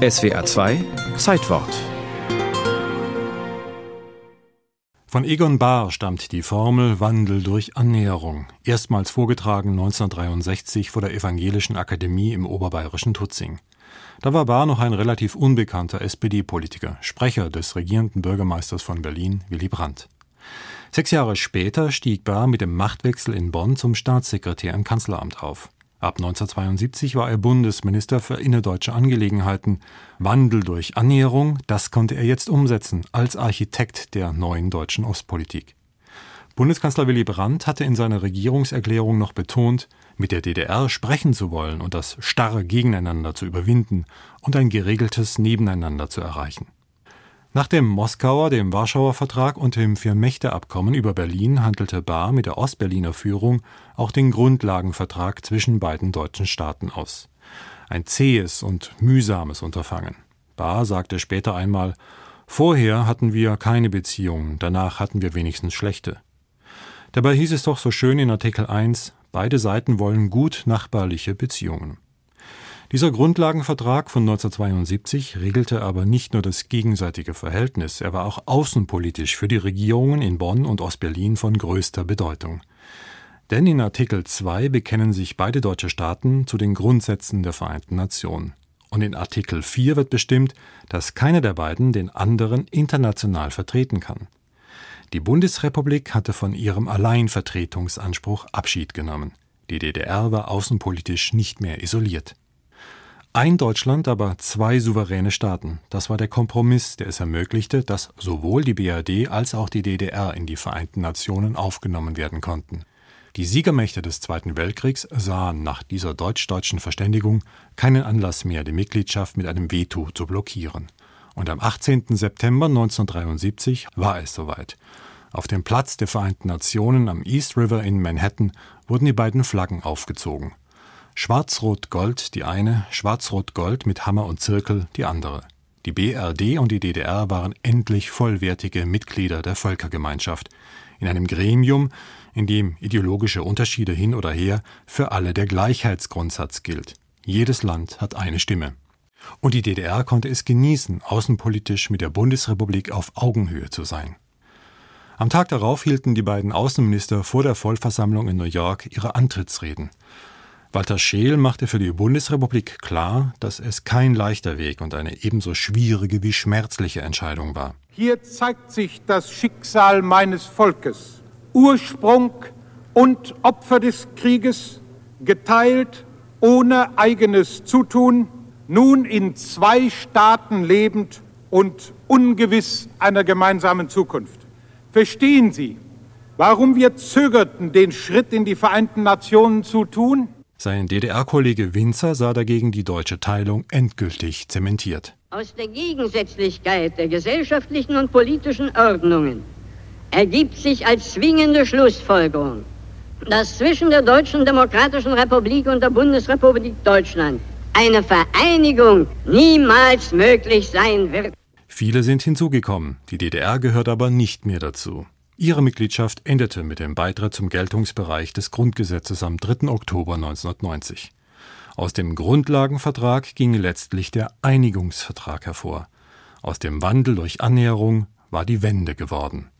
SWA 2 Zeitwort Von Egon Bahr stammt die Formel Wandel durch Annäherung, erstmals vorgetragen 1963 vor der Evangelischen Akademie im oberbayerischen Tutzing. Da war Bahr noch ein relativ unbekannter SPD-Politiker, Sprecher des regierenden Bürgermeisters von Berlin, Willy Brandt. Sechs Jahre später stieg Bahr mit dem Machtwechsel in Bonn zum Staatssekretär im Kanzleramt auf. Ab 1972 war er Bundesminister für innerdeutsche Angelegenheiten. Wandel durch Annäherung, das konnte er jetzt umsetzen als Architekt der neuen deutschen Ostpolitik. Bundeskanzler Willy Brandt hatte in seiner Regierungserklärung noch betont, mit der DDR sprechen zu wollen und das starre Gegeneinander zu überwinden und ein geregeltes Nebeneinander zu erreichen. Nach dem Moskauer, dem Warschauer Vertrag und dem Vier-Mächte-Abkommen über Berlin handelte Bahr mit der Ostberliner Führung auch den Grundlagenvertrag zwischen beiden deutschen Staaten aus. Ein zähes und mühsames Unterfangen. Bahr sagte später einmal, Vorher hatten wir keine Beziehungen, danach hatten wir wenigstens schlechte. Dabei hieß es doch so schön in Artikel 1, beide Seiten wollen gut nachbarliche Beziehungen. Dieser Grundlagenvertrag von 1972 regelte aber nicht nur das gegenseitige Verhältnis, er war auch außenpolitisch für die Regierungen in Bonn und Ostberlin von größter Bedeutung. Denn in Artikel 2 bekennen sich beide deutsche Staaten zu den Grundsätzen der Vereinten Nationen. Und in Artikel 4 wird bestimmt, dass keiner der beiden den anderen international vertreten kann. Die Bundesrepublik hatte von ihrem Alleinvertretungsanspruch Abschied genommen. Die DDR war außenpolitisch nicht mehr isoliert. Ein Deutschland, aber zwei souveräne Staaten. Das war der Kompromiss, der es ermöglichte, dass sowohl die BRD als auch die DDR in die Vereinten Nationen aufgenommen werden konnten. Die Siegermächte des Zweiten Weltkriegs sahen nach dieser deutsch-deutschen Verständigung keinen Anlass mehr, die Mitgliedschaft mit einem Veto zu blockieren. Und am 18. September 1973 war es soweit. Auf dem Platz der Vereinten Nationen am East River in Manhattan wurden die beiden Flaggen aufgezogen. Schwarz-Rot-Gold die eine, Schwarz-Rot-Gold mit Hammer und Zirkel die andere. Die BRD und die DDR waren endlich vollwertige Mitglieder der Völkergemeinschaft, in einem Gremium, in dem ideologische Unterschiede hin oder her für alle der Gleichheitsgrundsatz gilt. Jedes Land hat eine Stimme. Und die DDR konnte es genießen, außenpolitisch mit der Bundesrepublik auf Augenhöhe zu sein. Am Tag darauf hielten die beiden Außenminister vor der Vollversammlung in New York ihre Antrittsreden. Walter Scheel machte für die Bundesrepublik klar, dass es kein leichter Weg und eine ebenso schwierige wie schmerzliche Entscheidung war. Hier zeigt sich das Schicksal meines Volkes. Ursprung und Opfer des Krieges, geteilt ohne eigenes Zutun, nun in zwei Staaten lebend und ungewiss einer gemeinsamen Zukunft. Verstehen Sie, warum wir zögerten, den Schritt in die Vereinten Nationen zu tun? Sein DDR-Kollege Winzer sah dagegen die deutsche Teilung endgültig zementiert. Aus der Gegensätzlichkeit der gesellschaftlichen und politischen Ordnungen ergibt sich als zwingende Schlussfolgerung, dass zwischen der Deutschen Demokratischen Republik und der Bundesrepublik Deutschland eine Vereinigung niemals möglich sein wird. Viele sind hinzugekommen, die DDR gehört aber nicht mehr dazu. Ihre Mitgliedschaft endete mit dem Beitritt zum Geltungsbereich des Grundgesetzes am 3. Oktober 1990. Aus dem Grundlagenvertrag ging letztlich der Einigungsvertrag hervor. Aus dem Wandel durch Annäherung war die Wende geworden.